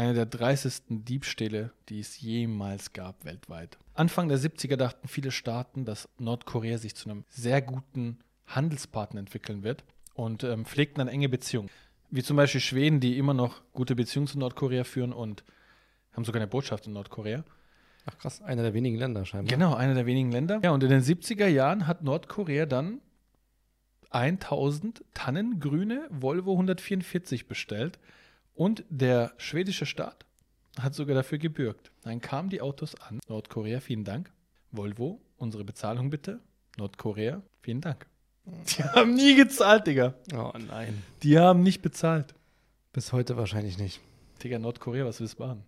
Einer der dreistesten Diebstähle, die es jemals gab weltweit. Anfang der 70er dachten viele Staaten, dass Nordkorea sich zu einem sehr guten Handelspartner entwickeln wird und ähm, pflegten dann enge Beziehungen. Wie zum Beispiel Schweden, die immer noch gute Beziehungen zu Nordkorea führen und haben sogar eine Botschaft in Nordkorea. Ach krass, einer der wenigen Länder scheinbar. Genau, einer der wenigen Länder. Ja, und in den 70er Jahren hat Nordkorea dann 1000 Tannen grüne Volvo 144 bestellt und der schwedische Staat hat sogar dafür gebürgt. Dann kamen die Autos an. Nordkorea, vielen Dank. Volvo, unsere Bezahlung bitte. Nordkorea, vielen Dank. Die haben nie gezahlt, Digga. Oh nein. Die haben nicht bezahlt. Bis heute wahrscheinlich nicht. Digga, Nordkorea, was willst du machen?